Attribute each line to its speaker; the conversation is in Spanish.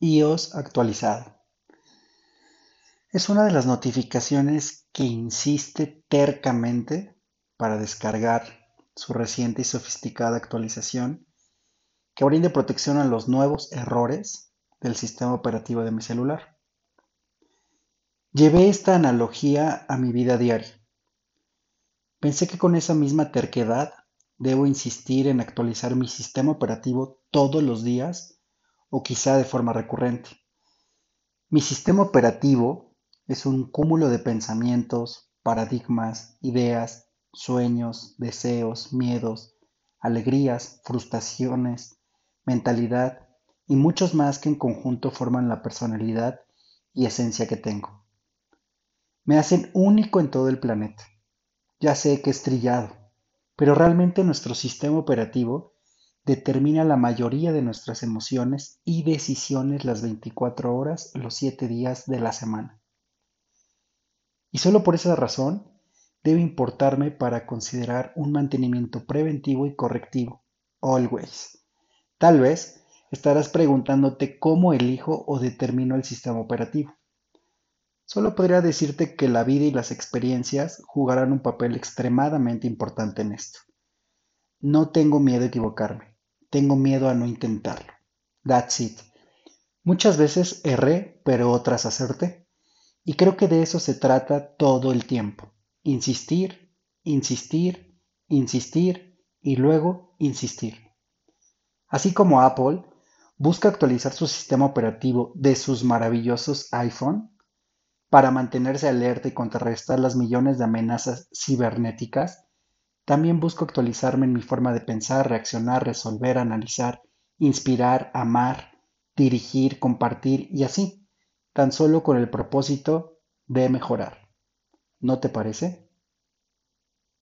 Speaker 1: iOS actualizado. Es una de las notificaciones que insiste tercamente para descargar su reciente y sofisticada actualización que brinde protección a los nuevos errores del sistema operativo de mi celular. Llevé esta analogía a mi vida diaria. Pensé que con esa misma terquedad debo insistir en actualizar mi sistema operativo todos los días o quizá de forma recurrente. Mi sistema operativo es un cúmulo de pensamientos, paradigmas, ideas, sueños, deseos, miedos, alegrías, frustraciones, mentalidad y muchos más que en conjunto forman la personalidad y esencia que tengo. Me hacen único en todo el planeta. Ya sé que es trillado, pero realmente nuestro sistema operativo determina la mayoría de nuestras emociones y decisiones las 24 horas, los 7 días de la semana. Y solo por esa razón debe importarme para considerar un mantenimiento preventivo y correctivo. Always. Tal vez estarás preguntándote cómo elijo o determino el sistema operativo. Solo podría decirte que la vida y las experiencias jugarán un papel extremadamente importante en esto. No tengo miedo a equivocarme, tengo miedo a no intentarlo. That's it. Muchas veces erré, pero otras acerté. Y creo que de eso se trata todo el tiempo. Insistir, insistir, insistir y luego insistir. Así como Apple busca actualizar su sistema operativo de sus maravillosos iPhone para mantenerse alerta y contrarrestar las millones de amenazas cibernéticas, también busco actualizarme en mi forma de pensar, reaccionar, resolver, analizar, inspirar, amar, dirigir, compartir y así tan solo con el propósito de mejorar. ¿No te parece?